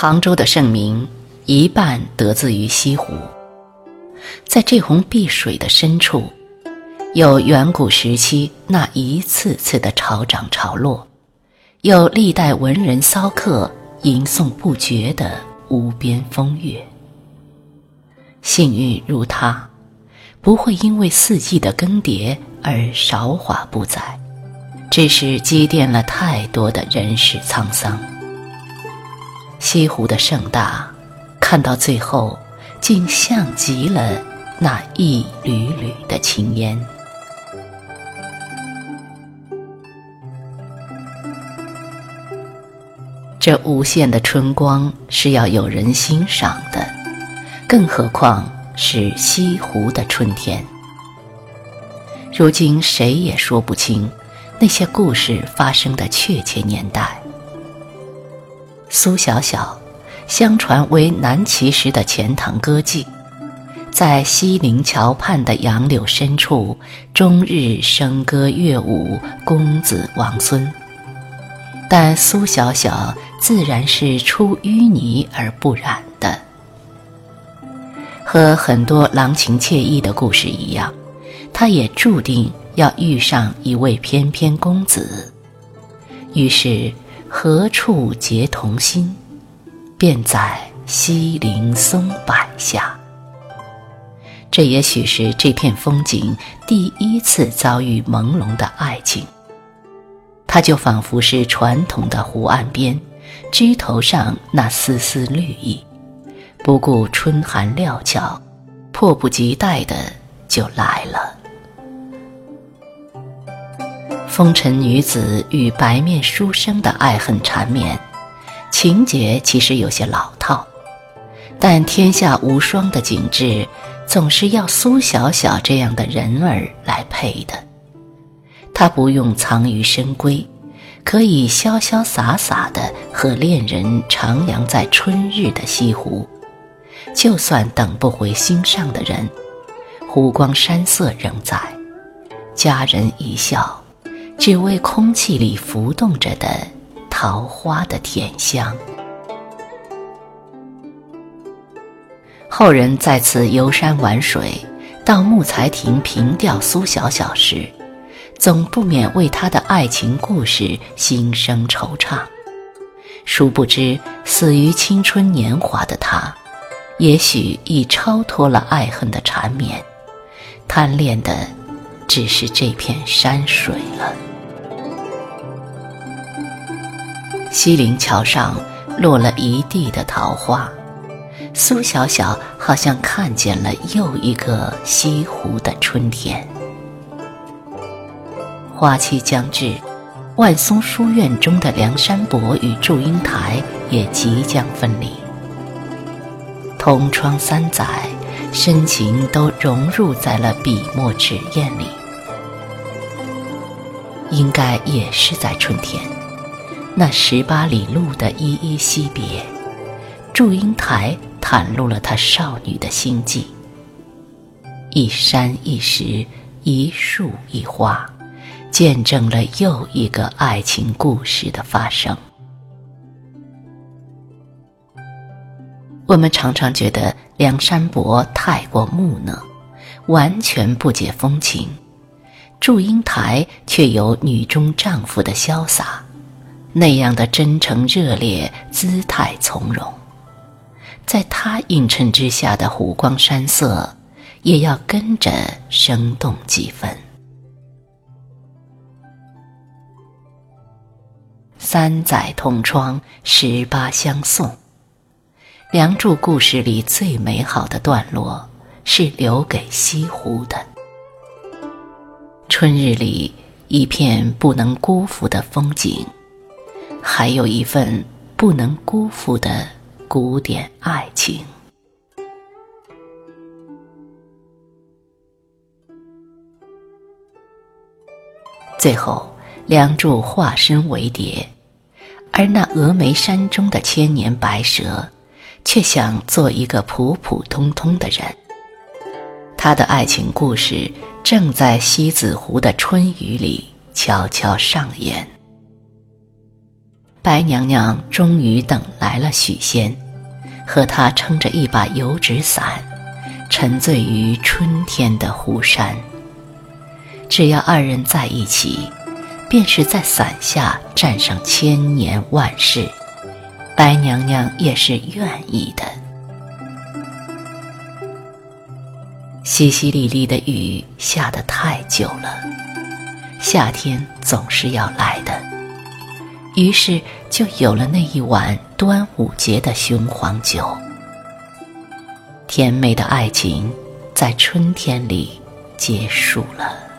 杭州的盛名一半得自于西湖，在这泓碧水的深处，有远古时期那一次次的潮涨潮落，有历代文人骚客吟诵不绝的无边风月。幸运如他，不会因为四季的更迭而韶华不再，只是积淀了太多的人世沧桑。西湖的盛大，看到最后，竟像极了那一缕缕的青烟。这无限的春光是要有人欣赏的。更何况是西湖的春天。如今谁也说不清那些故事发生的确切年代。苏小小，相传为南齐时的钱塘歌妓，在西泠桥畔的杨柳深处，终日笙歌乐舞，公子王孙。但苏小小自然是出淤泥而不染的。和很多郎情妾意的故事一样，他也注定要遇上一位翩翩公子。于是，何处结同心，便在西林松柏下。这也许是这片风景第一次遭遇朦胧的爱情。它就仿佛是传统的湖岸边，枝头上那丝丝绿意。不顾春寒料峭，迫不及待的就来了。风尘女子与白面书生的爱恨缠绵，情节其实有些老套，但天下无双的景致，总是要苏小小这样的人儿来配的。她不用藏于深闺，可以潇潇洒洒的和恋人徜徉在春日的西湖。就算等不回心上的人，湖光山色仍在，佳人一笑，只为空气里浮动着的桃花的甜香。后人在此游山玩水，到木材亭凭吊苏小小时，总不免为他的爱情故事心生惆怅。殊不知，死于青春年华的他。也许已超脱了爱恨的缠绵，贪恋的只是这片山水了。西泠桥上落了一地的桃花，苏小小好像看见了又一个西湖的春天。花期将至，万松书院中的梁山伯与祝英台也即将分离。同窗三载，深情都融入在了笔墨纸砚里。应该也是在春天，那十八里路的依依惜别，祝英台袒露了她少女的心迹。一山一石，一树一花，见证了又一个爱情故事的发生。我们常常觉得梁山伯太过木讷，完全不解风情；祝英台却有女中丈夫的潇洒，那样的真诚热烈，姿态从容。在他映衬之下的湖光山色，也要跟着生动几分。三载同窗，十八相送。《梁祝》故事里最美好的段落，是留给西湖的。春日里一片不能辜负的风景，还有一份不能辜负的古典爱情。最后，梁祝化身为蝶，而那峨眉山中的千年白蛇。却想做一个普普通通的人。他的爱情故事正在西子湖的春雨里悄悄上演。白娘娘终于等来了许仙，和他撑着一把油纸伞，沉醉于春天的湖山。只要二人在一起，便是在伞下站上千年万世，白娘娘也是愿意的。淅淅沥沥的雨下得太久了，夏天总是要来的。于是就有了那一碗端午节的雄黄酒。甜美的爱情在春天里结束了。